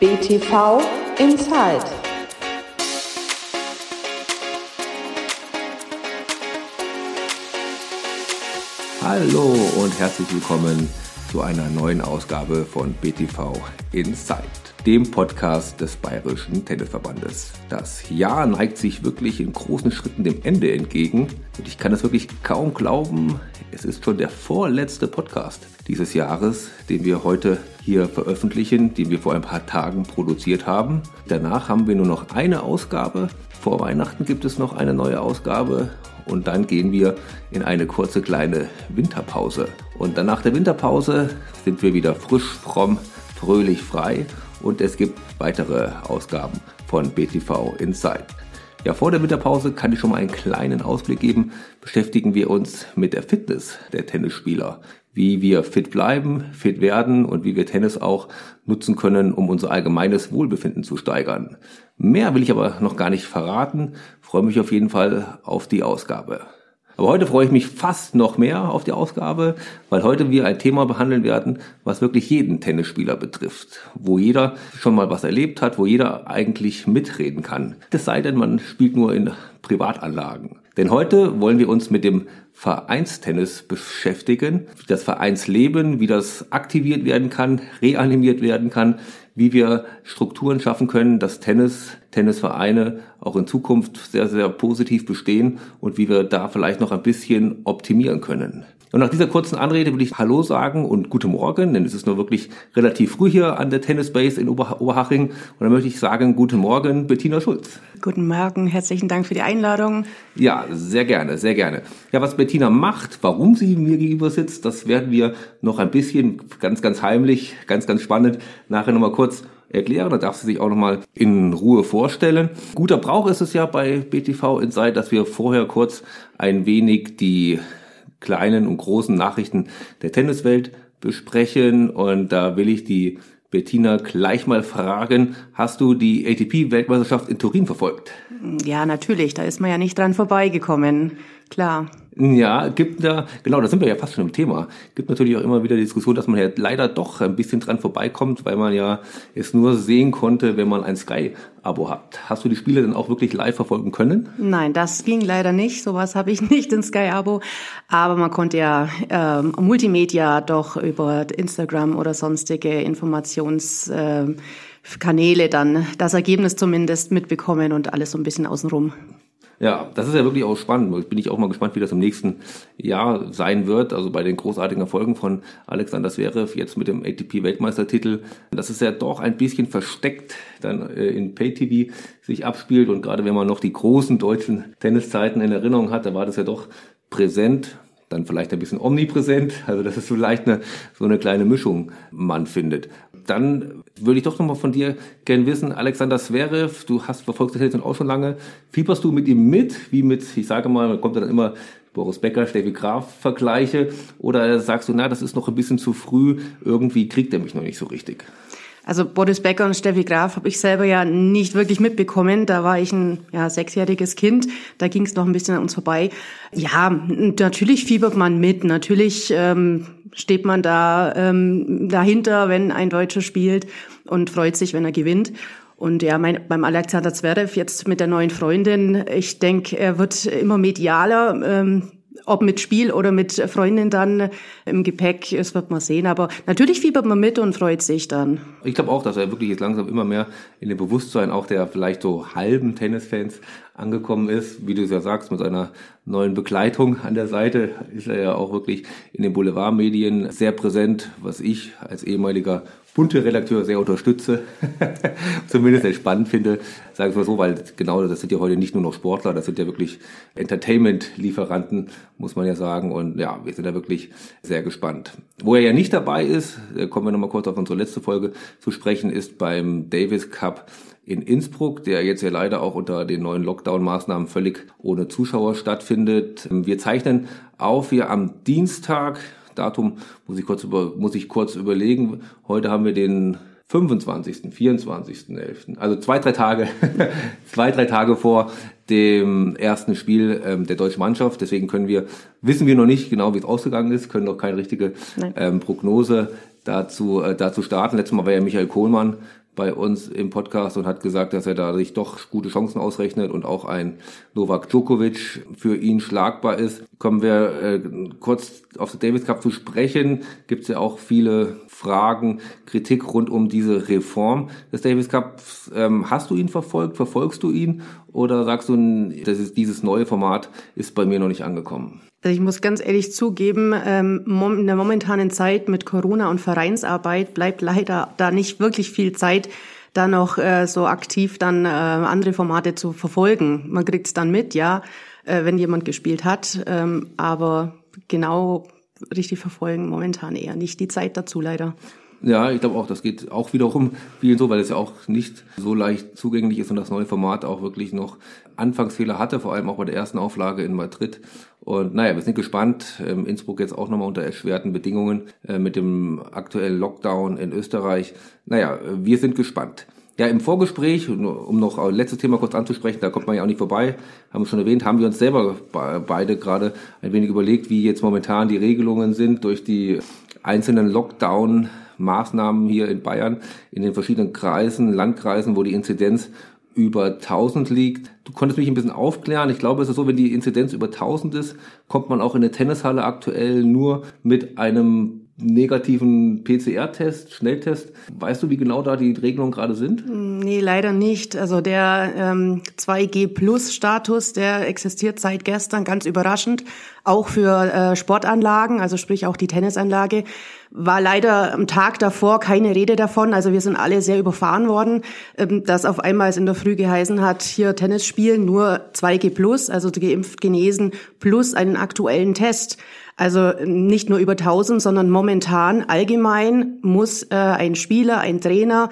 BTV Inside. Hallo und herzlich willkommen zu einer neuen Ausgabe von BTV Inside, dem Podcast des Bayerischen Tennisverbandes. Das Jahr neigt sich wirklich in großen Schritten dem Ende entgegen und ich kann es wirklich kaum glauben, es ist schon der vorletzte Podcast dieses Jahres, den wir heute hier veröffentlichen, den wir vor ein paar Tagen produziert haben. Danach haben wir nur noch eine Ausgabe. Vor Weihnachten gibt es noch eine neue Ausgabe und dann gehen wir in eine kurze kleine Winterpause. Und dann nach der Winterpause sind wir wieder frisch, fromm, fröhlich, frei und es gibt weitere Ausgaben von BTV Inside. Ja, vor der Winterpause kann ich schon mal einen kleinen Ausblick geben. Beschäftigen wir uns mit der Fitness der Tennisspieler. Wie wir fit bleiben, fit werden und wie wir Tennis auch nutzen können, um unser allgemeines Wohlbefinden zu steigern. Mehr will ich aber noch gar nicht verraten. Freue mich auf jeden Fall auf die Ausgabe. Aber heute freue ich mich fast noch mehr auf die Ausgabe, weil heute wir ein Thema behandeln werden, was wirklich jeden Tennisspieler betrifft, wo jeder schon mal was erlebt hat, wo jeder eigentlich mitreden kann. Das sei denn, man spielt nur in Privatanlagen. Denn heute wollen wir uns mit dem Vereinstennis beschäftigen, das Vereinsleben, wie das aktiviert werden kann, reanimiert werden kann, wie wir Strukturen schaffen können, dass Tennis, Tennisvereine auch in Zukunft sehr, sehr positiv bestehen und wie wir da vielleicht noch ein bisschen optimieren können. Und nach dieser kurzen Anrede will ich Hallo sagen und Guten Morgen, denn es ist nur wirklich relativ früh hier an der Tennis Base in Ober Oberhaching. Und dann möchte ich sagen, Guten Morgen, Bettina Schulz. Guten Morgen, herzlichen Dank für die Einladung. Ja, sehr gerne, sehr gerne. Ja, was Bettina macht, warum sie mir gegenüber sitzt, das werden wir noch ein bisschen ganz, ganz heimlich, ganz, ganz spannend nachher nochmal kurz erklären. Da darf sie sich auch nochmal in Ruhe vorstellen. Guter Brauch ist es ja bei BTV Inside, dass wir vorher kurz ein wenig die kleinen und großen Nachrichten der Tenniswelt besprechen. Und da will ich die Bettina gleich mal fragen, hast du die ATP-Weltmeisterschaft in Turin verfolgt? Ja, natürlich, da ist man ja nicht dran vorbeigekommen, klar. Ja, gibt da, genau, da sind wir ja fast schon im Thema. Gibt natürlich auch immer wieder die Diskussion, dass man ja leider doch ein bisschen dran vorbeikommt, weil man ja es nur sehen konnte, wenn man ein Sky-Abo hat. Hast du die Spiele dann auch wirklich live verfolgen können? Nein, das ging leider nicht. Sowas habe ich nicht in Sky-Abo. Aber man konnte ja ähm, Multimedia doch über Instagram oder sonstige Informationskanäle äh, dann das Ergebnis zumindest mitbekommen und alles so ein bisschen außenrum. Ja, das ist ja wirklich auch spannend. Bin ich auch mal gespannt, wie das im nächsten Jahr sein wird. Also bei den großartigen Erfolgen von Alexander Zverev jetzt mit dem ATP-Weltmeistertitel. Das ist ja doch ein bisschen versteckt dann äh, in Pay-TV sich abspielt. Und gerade wenn man noch die großen deutschen Tenniszeiten in Erinnerung hat, da war das ja doch präsent dann vielleicht ein bisschen omnipräsent, also das ist vielleicht eine, so eine kleine Mischung man findet. Dann würde ich doch nochmal von dir gerne wissen, Alexander Zverev, du hast verfolgt das jetzt auch schon lange, fieberst du mit ihm mit, wie mit, ich sage mal, man kommt dann immer Boris Becker, Steffi Graf Vergleiche, oder sagst du, na, das ist noch ein bisschen zu früh, irgendwie kriegt er mich noch nicht so richtig? Also Boris Becker und Steffi Graf habe ich selber ja nicht wirklich mitbekommen. Da war ich ein ja, sechsjähriges Kind. Da ging es noch ein bisschen an uns vorbei. Ja, natürlich fiebert man mit. Natürlich ähm, steht man da ähm, dahinter, wenn ein Deutscher spielt und freut sich, wenn er gewinnt. Und ja, mein, beim Alexander Zverev jetzt mit der neuen Freundin, ich denke, er wird immer medialer. Ähm, ob mit Spiel oder mit Freundin dann im Gepäck, das wird man sehen. Aber natürlich fiebert man mit und freut sich dann. Ich glaube auch, dass er wirklich jetzt langsam immer mehr in dem Bewusstsein auch der vielleicht so halben Tennisfans angekommen ist. Wie du es ja sagst, mit seiner neuen Begleitung an der Seite ist er ja auch wirklich in den Boulevardmedien sehr präsent, was ich als ehemaliger bunte Redakteur sehr unterstütze, zumindest sehr spannend finde, sagen wir mal so, weil genau das sind ja heute nicht nur noch Sportler, das sind ja wirklich Entertainment-Lieferanten, muss man ja sagen. Und ja, wir sind da wirklich sehr gespannt. Wo er ja nicht dabei ist, kommen wir nochmal kurz auf unsere letzte Folge zu sprechen, ist beim Davis Cup in Innsbruck, der jetzt ja leider auch unter den neuen Lockdown-Maßnahmen völlig ohne Zuschauer stattfindet. Wir zeichnen auf hier am Dienstag, Datum muss ich kurz, über, muss ich kurz überlegen. Heute haben wir den 25., 24.11. Also zwei, drei Tage, zwei, drei Tage vor dem ersten Spiel ähm, der deutschen Mannschaft. Deswegen können wir, wissen wir noch nicht genau, wie es ausgegangen ist, können noch keine richtige ähm, Prognose dazu, äh, dazu starten. Letztes Mal war ja Michael Kohlmann bei uns im Podcast und hat gesagt, dass er da sich doch gute Chancen ausrechnet und auch ein Novak Djokovic für ihn schlagbar ist. Kommen wir äh, kurz auf den Davis Cup zu sprechen. Gibt es ja auch viele Fragen, Kritik rund um diese Reform des Davis Cups. Ähm, hast du ihn verfolgt? Verfolgst du ihn? Oder sagst du, das ist, dieses neue Format ist bei mir noch nicht angekommen? Also ich muss ganz ehrlich zugeben, ähm, in der momentanen Zeit mit Corona und Vereinsarbeit bleibt leider da nicht wirklich viel Zeit, da noch äh, so aktiv dann äh, andere Formate zu verfolgen. Man kriegt es dann mit, ja, äh, wenn jemand gespielt hat, ähm, aber genau richtig verfolgen momentan eher nicht die Zeit dazu leider. Ja, ich glaube auch, das geht auch wiederum vielen so, weil es ja auch nicht so leicht zugänglich ist und das neue Format auch wirklich noch Anfangsfehler hatte, vor allem auch bei der ersten Auflage in Madrid. Und naja, wir sind gespannt. Ähm, Innsbruck jetzt auch nochmal unter erschwerten Bedingungen äh, mit dem aktuellen Lockdown in Österreich. Naja, wir sind gespannt. Ja, im Vorgespräch, um noch ein letztes Thema kurz anzusprechen, da kommt man ja auch nicht vorbei, haben wir schon erwähnt, haben wir uns selber beide gerade ein wenig überlegt, wie jetzt momentan die Regelungen sind durch die einzelnen Lockdown Maßnahmen hier in Bayern, in den verschiedenen Kreisen, Landkreisen, wo die Inzidenz über 1000 liegt. Du konntest mich ein bisschen aufklären. Ich glaube, es ist so, wenn die Inzidenz über 1000 ist, kommt man auch in der Tennishalle aktuell nur mit einem negativen PCR-Test, Schnelltest. Weißt du, wie genau da die Regelungen gerade sind? Nee, leider nicht. Also der ähm, 2G-Plus-Status, der existiert seit gestern, ganz überraschend, auch für äh, Sportanlagen, also sprich auch die Tennisanlage. War leider am Tag davor keine Rede davon. Also wir sind alle sehr überfahren worden, ähm, dass auf einmal es in der Früh geheißen hat, hier Tennis spielen, nur 2G plus, also geimpft, genesen, plus einen aktuellen Test. Also nicht nur über 1000, sondern momentan allgemein muss äh, ein Spieler, ein Trainer,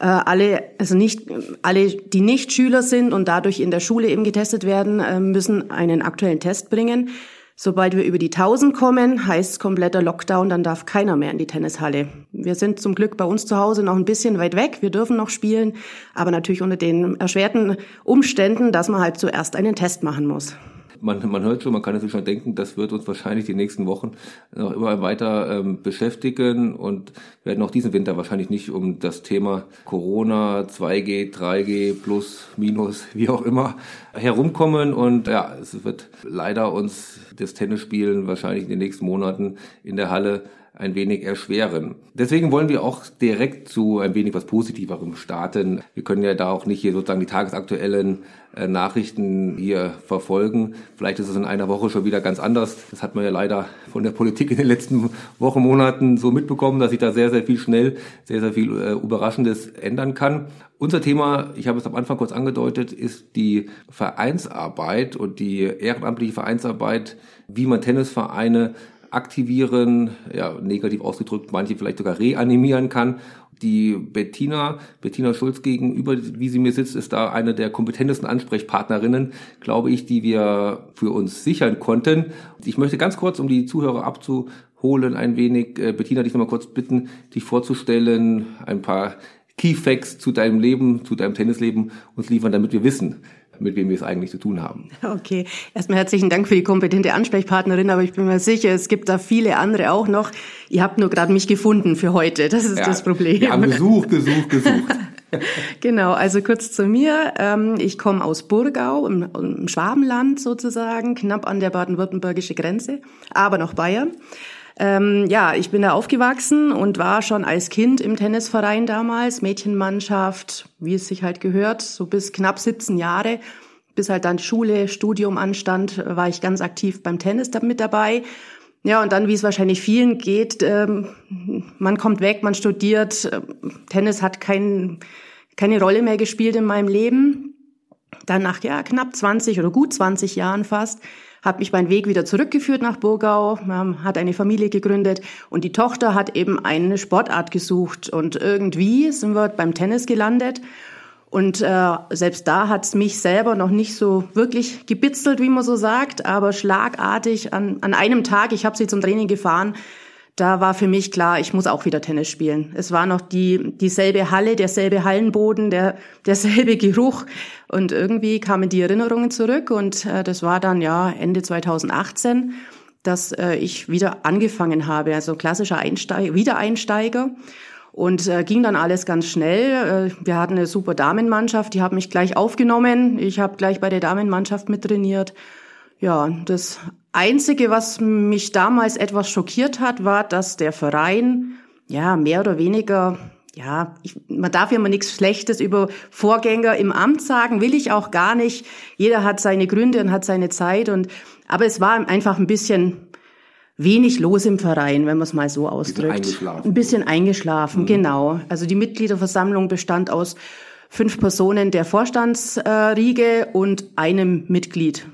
äh, alle, also nicht alle, die nicht Schüler sind und dadurch in der Schule eben getestet werden, äh, müssen einen aktuellen Test bringen. Sobald wir über die 1000 kommen, heißt kompletter Lockdown, dann darf keiner mehr in die Tennishalle. Wir sind zum Glück bei uns zu Hause noch ein bisschen weit weg. Wir dürfen noch spielen, aber natürlich unter den erschwerten Umständen, dass man halt zuerst einen Test machen muss man, man hört schon, man kann sich schon denken, das wird uns wahrscheinlich die nächsten Wochen noch immer weiter ähm, beschäftigen und werden auch diesen Winter wahrscheinlich nicht um das Thema Corona, 2G, 3G, plus, minus, wie auch immer, herumkommen. Und ja, es wird leider uns das Tennisspielen wahrscheinlich in den nächsten Monaten in der Halle ein wenig erschweren. Deswegen wollen wir auch direkt zu ein wenig was Positiverem starten. Wir können ja da auch nicht hier sozusagen die tagesaktuellen Nachrichten hier verfolgen. Vielleicht ist es in einer Woche schon wieder ganz anders. Das hat man ja leider von der Politik in den letzten Wochen, Monaten so mitbekommen, dass sich da sehr, sehr viel schnell, sehr, sehr viel äh, Überraschendes ändern kann. Unser Thema, ich habe es am Anfang kurz angedeutet, ist die Vereinsarbeit und die ehrenamtliche Vereinsarbeit, wie man Tennisvereine aktivieren, ja, negativ ausgedrückt, manche vielleicht sogar reanimieren kann. Die Bettina, Bettina Schulz gegenüber, wie sie mir sitzt, ist da eine der kompetentesten Ansprechpartnerinnen, glaube ich, die wir für uns sichern konnten. Ich möchte ganz kurz, um die Zuhörer abzuholen, ein wenig, äh, Bettina, dich nochmal kurz bitten, dich vorzustellen, ein paar Key Facts zu deinem Leben, zu deinem Tennisleben uns liefern, damit wir wissen, mit wem wir es eigentlich zu tun haben. Okay, erstmal herzlichen Dank für die kompetente Ansprechpartnerin, aber ich bin mir sicher, es gibt da viele andere auch noch. Ihr habt nur gerade mich gefunden für heute, das ist ja, das Problem. Wir haben gesucht, gesucht, gesucht. genau, also kurz zu mir. Ähm, ich komme aus Burgau, im Schwabenland sozusagen, knapp an der baden-württembergische Grenze, aber noch Bayern. Ähm, ja, ich bin da aufgewachsen und war schon als Kind im Tennisverein damals, Mädchenmannschaft, wie es sich halt gehört, so bis knapp 17 Jahre. Bis halt dann Schule, Studium anstand, war ich ganz aktiv beim Tennis mit dabei. Ja, und dann, wie es wahrscheinlich vielen geht, ähm, man kommt weg, man studiert. Tennis hat kein, keine Rolle mehr gespielt in meinem Leben. Dann nach ja, knapp 20 oder gut 20 Jahren fast habe mich meinen Weg wieder zurückgeführt nach Burgau, hat eine Familie gegründet und die Tochter hat eben eine Sportart gesucht und irgendwie sind wir beim Tennis gelandet. Und äh, selbst da hat's mich selber noch nicht so wirklich gebitzelt, wie man so sagt, aber schlagartig an, an einem Tag, ich habe sie zum Training gefahren, da war für mich klar, ich muss auch wieder Tennis spielen. Es war noch die dieselbe Halle, derselbe Hallenboden, der derselbe Geruch und irgendwie kamen die Erinnerungen zurück und äh, das war dann ja Ende 2018, dass äh, ich wieder angefangen habe, also klassischer Einsteiger, Wiedereinsteiger Und äh, ging dann alles ganz schnell. Äh, wir hatten eine super Damenmannschaft, die haben mich gleich aufgenommen. Ich habe gleich bei der Damenmannschaft mittrainiert. Ja, das Einzige, was mich damals etwas schockiert hat, war, dass der Verein ja mehr oder weniger ja, ich, man darf ja immer nichts Schlechtes über Vorgänger im Amt sagen, will ich auch gar nicht. Jeder hat seine Gründe und hat seine Zeit und aber es war einfach ein bisschen wenig los im Verein, wenn man es mal so ausdrückt. Ein bisschen eingeschlafen. Ein bisschen eingeschlafen, mhm. genau. Also die Mitgliederversammlung bestand aus fünf Personen der Vorstandsriege und einem Mitglied.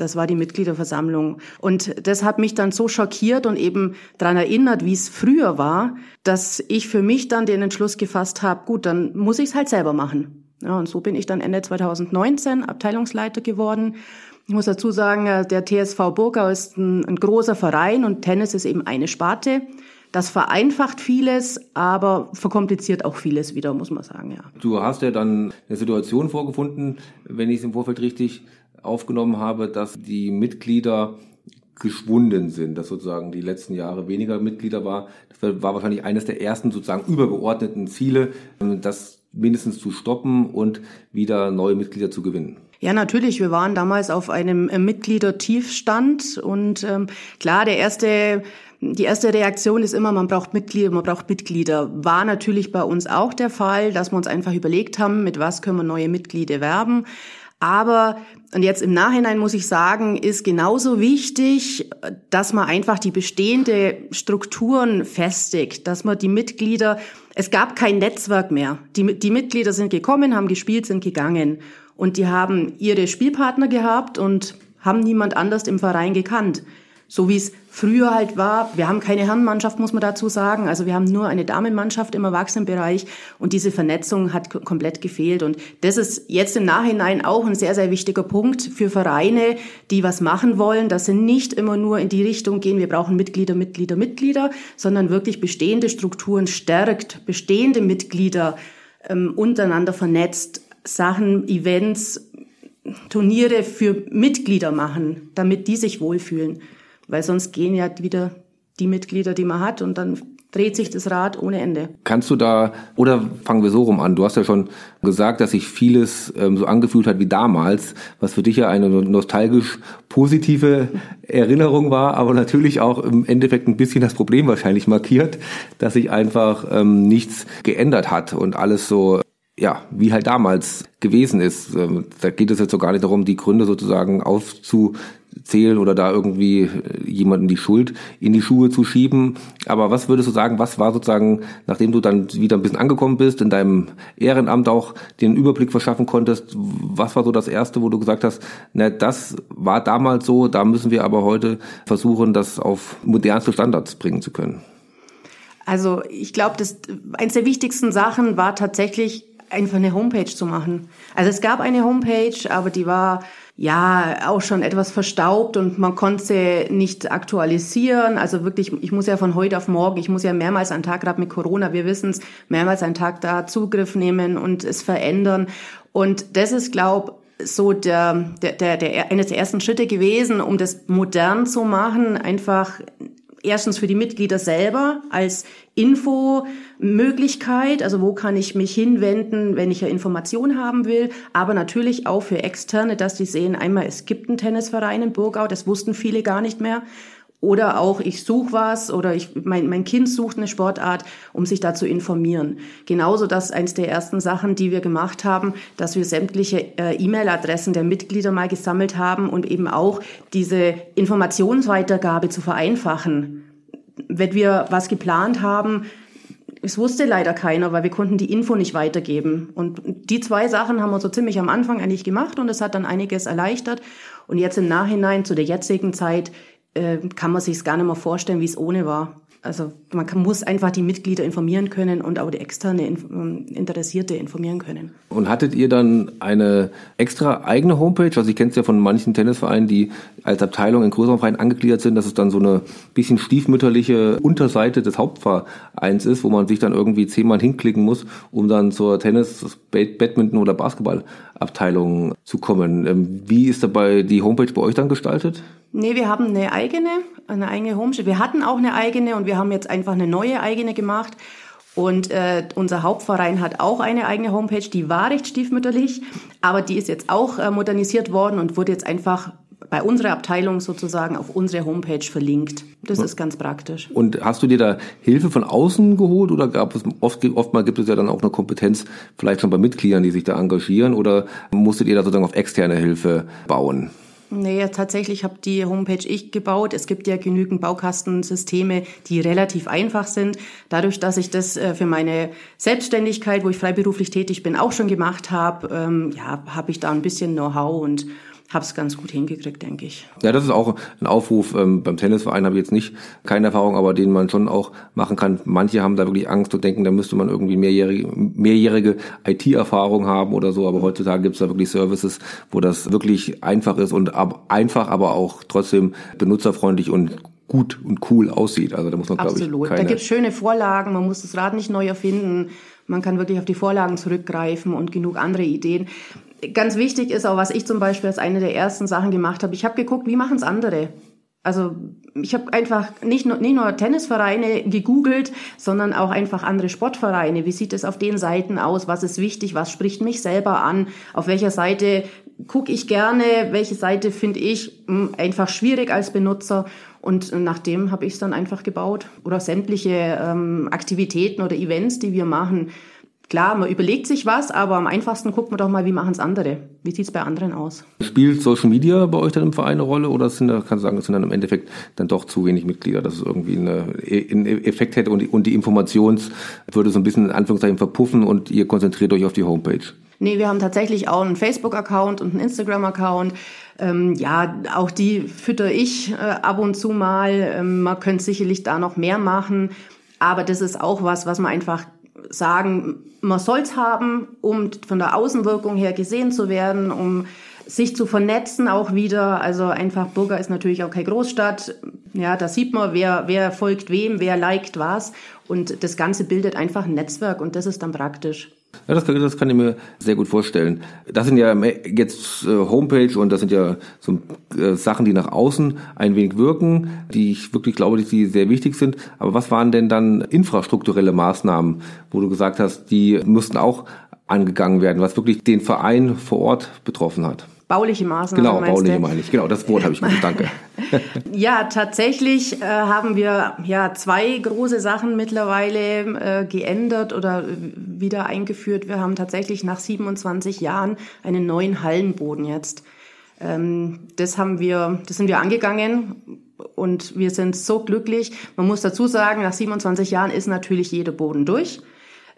Das war die Mitgliederversammlung. Und das hat mich dann so schockiert und eben daran erinnert, wie es früher war, dass ich für mich dann den Entschluss gefasst habe, gut, dann muss ich es halt selber machen. Ja, und so bin ich dann Ende 2019 Abteilungsleiter geworden. Ich muss dazu sagen, äh, der TSV Burgau ist ein, ein großer Verein und Tennis ist eben eine Sparte. Das vereinfacht vieles, aber verkompliziert auch vieles wieder, muss man sagen, ja. Du hast ja dann eine Situation vorgefunden, wenn ich es im Vorfeld richtig aufgenommen habe, dass die Mitglieder geschwunden sind, dass sozusagen die letzten Jahre weniger Mitglieder war. Das war wahrscheinlich eines der ersten sozusagen übergeordneten Ziele, das mindestens zu stoppen und wieder neue Mitglieder zu gewinnen. Ja, natürlich. Wir waren damals auf einem äh, Mitgliedertiefstand und ähm, klar, der erste die erste Reaktion ist immer, man braucht Mitglieder, man braucht Mitglieder. War natürlich bei uns auch der Fall, dass wir uns einfach überlegt haben, mit was können wir neue Mitglieder werben. Aber, und jetzt im Nachhinein muss ich sagen, ist genauso wichtig, dass man einfach die bestehende Strukturen festigt, dass man die Mitglieder, es gab kein Netzwerk mehr. Die, die Mitglieder sind gekommen, haben gespielt, sind gegangen. Und die haben ihre Spielpartner gehabt und haben niemand anders im Verein gekannt so wie es früher halt war. Wir haben keine Herrenmannschaft, muss man dazu sagen. Also wir haben nur eine Damenmannschaft im Erwachsenenbereich und diese Vernetzung hat komplett gefehlt. Und das ist jetzt im Nachhinein auch ein sehr, sehr wichtiger Punkt für Vereine, die was machen wollen, dass sie nicht immer nur in die Richtung gehen, wir brauchen Mitglieder, Mitglieder, Mitglieder, sondern wirklich bestehende Strukturen stärkt, bestehende Mitglieder ähm, untereinander vernetzt, Sachen, Events, Turniere für Mitglieder machen, damit die sich wohlfühlen weil sonst gehen ja wieder die Mitglieder, die man hat und dann dreht sich das Rad ohne Ende. Kannst du da, oder fangen wir so rum an, du hast ja schon gesagt, dass sich vieles ähm, so angefühlt hat wie damals, was für dich ja eine nostalgisch positive Erinnerung war, aber natürlich auch im Endeffekt ein bisschen das Problem wahrscheinlich markiert, dass sich einfach ähm, nichts geändert hat und alles so ja, wie halt damals gewesen ist. Ähm, da geht es jetzt so gar nicht darum, die Gründe sozusagen aufzu zählen oder da irgendwie äh, jemanden die Schuld in die Schuhe zu schieben. Aber was würdest du sagen, was war sozusagen, nachdem du dann wieder ein bisschen angekommen bist, in deinem Ehrenamt auch den Überblick verschaffen konntest, was war so das Erste, wo du gesagt hast, na, das war damals so, da müssen wir aber heute versuchen, das auf modernste Standards bringen zu können? Also ich glaube, eins der wichtigsten Sachen war tatsächlich einfach eine Homepage zu machen. Also es gab eine Homepage, aber die war ja auch schon etwas verstaubt und man konnte sie nicht aktualisieren. Also wirklich, ich muss ja von heute auf morgen, ich muss ja mehrmals am Tag, gerade mit Corona, wir wissen es, mehrmals am Tag da Zugriff nehmen und es verändern. Und das ist, glaube so der, der, der, der eines der ersten Schritte gewesen, um das modern zu machen, einfach erstens für die Mitglieder selber als Infomöglichkeit, also wo kann ich mich hinwenden, wenn ich ja Information haben will, aber natürlich auch für Externe, dass die sehen, einmal es gibt einen Tennisverein in Burgau, das wussten viele gar nicht mehr. Oder auch ich suche was oder ich, mein, mein Kind sucht eine Sportart, um sich da zu informieren. Genauso das eins der ersten Sachen, die wir gemacht haben, dass wir sämtliche äh, E-Mail-Adressen der Mitglieder mal gesammelt haben und eben auch diese Informationsweitergabe zu vereinfachen. Wenn wir was geplant haben, es wusste leider keiner, weil wir konnten die Info nicht weitergeben. Und die zwei Sachen haben wir so ziemlich am Anfang eigentlich gemacht und es hat dann einiges erleichtert. Und jetzt im Nachhinein zu der jetzigen Zeit äh, kann man sich gar nicht mehr vorstellen, wie es ohne war. Also man kann, muss einfach die Mitglieder informieren können und auch die externe ähm, Interessierte informieren können. Und hattet ihr dann eine extra eigene Homepage? Also ich kenne es ja von manchen Tennisvereinen, die als Abteilung in größeren Vereinen angegliedert sind, dass es dann so eine bisschen stiefmütterliche Unterseite des Hauptvereins ist, wo man sich dann irgendwie zehnmal hinklicken muss, um dann zur Tennis, Badminton oder Basketballabteilung zu kommen. Ähm, wie ist dabei die Homepage bei euch dann gestaltet? Nee, wir haben eine eigene, eine eigene Homepage. Wir hatten auch eine eigene und wir haben jetzt einfach eine neue eigene gemacht. Und äh, unser Hauptverein hat auch eine eigene Homepage, die war recht stiefmütterlich, aber die ist jetzt auch äh, modernisiert worden und wurde jetzt einfach bei unserer Abteilung sozusagen auf unsere Homepage verlinkt. Das ist ganz praktisch. Und hast du dir da Hilfe von außen geholt oder gab es oft, oftmal gibt es ja dann auch eine Kompetenz vielleicht schon bei Mitgliedern, die sich da engagieren oder musstet ihr da sozusagen auf externe Hilfe bauen? Nee, tatsächlich habe die Homepage ich gebaut. Es gibt ja genügend Baukastensysteme, die relativ einfach sind. Dadurch, dass ich das äh, für meine Selbstständigkeit, wo ich freiberuflich tätig bin, auch schon gemacht habe, ähm, ja, habe ich da ein bisschen Know-how und habe es ganz gut hingekriegt, denke ich. Ja, das ist auch ein Aufruf. Ähm, beim Tennisverein habe ich jetzt nicht keine Erfahrung, aber den man schon auch machen kann. Manche haben da wirklich Angst und denken, da müsste man irgendwie mehrjährige, mehrjährige IT-Erfahrung haben oder so. Aber heutzutage gibt es da wirklich Services, wo das wirklich einfach ist und ab, einfach, aber auch trotzdem benutzerfreundlich und gut und cool aussieht. Also da muss man, glaube ich, Absolut. keine Da gibt schöne Vorlagen. Man muss das Rad nicht neu erfinden. Man kann wirklich auf die Vorlagen zurückgreifen und genug andere Ideen. Ganz wichtig ist auch, was ich zum Beispiel als eine der ersten Sachen gemacht habe. Ich habe geguckt, wie machen es andere. Also ich habe einfach nicht nur, nicht nur Tennisvereine gegoogelt, sondern auch einfach andere Sportvereine. Wie sieht es auf den Seiten aus? Was ist wichtig? Was spricht mich selber an? Auf welcher Seite gucke ich gerne? Welche Seite finde ich mh, einfach schwierig als Benutzer? Und nachdem habe ich es dann einfach gebaut. Oder sämtliche ähm, Aktivitäten oder Events, die wir machen. Klar, man überlegt sich was, aber am einfachsten guckt man doch mal, wie machen es andere? Wie sieht's bei anderen aus? Spielt Social Media bei euch dann im Verein eine Rolle oder sind da, kannst du sagen, es sind dann im Endeffekt dann doch zu wenig Mitglieder, dass es irgendwie eine, einen Effekt hätte und die, und die Informations würde so ein bisschen in Anführungszeichen verpuffen und ihr konzentriert euch auf die Homepage? Nee, wir haben tatsächlich auch einen Facebook-Account und einen Instagram-Account. Ähm, ja, auch die fütter ich äh, ab und zu mal. Ähm, man könnte sicherlich da noch mehr machen. Aber das ist auch was, was man einfach sagen, man soll's haben, um von der Außenwirkung her gesehen zu werden, um sich zu vernetzen auch wieder. Also einfach Burger ist natürlich auch keine Großstadt. Ja, da sieht man, wer, wer folgt wem, wer liked was. Und das Ganze bildet einfach ein Netzwerk und das ist dann praktisch. Ja, das, kann- das kann ich mir sehr gut vorstellen. Das sind ja jetzt äh, Homepage und das sind ja so äh, Sachen, die nach außen ein wenig wirken, die ich wirklich glaube, dass die sehr wichtig sind. Aber was waren denn dann infrastrukturelle Maßnahmen, wo du gesagt hast, die müssten auch angegangen werden, was wirklich den Verein vor Ort betroffen hat? Bauliche Maßnahmen. Genau, bauliche du? meine ich. Genau, das Wort habe ich gesucht. Danke. Ja, tatsächlich äh, haben wir ja zwei große Sachen mittlerweile äh, geändert oder äh, wieder eingeführt. Wir haben tatsächlich nach 27 Jahren einen neuen Hallenboden jetzt. Ähm, das haben wir, das sind wir angegangen und wir sind so glücklich. Man muss dazu sagen, nach 27 Jahren ist natürlich jeder Boden durch.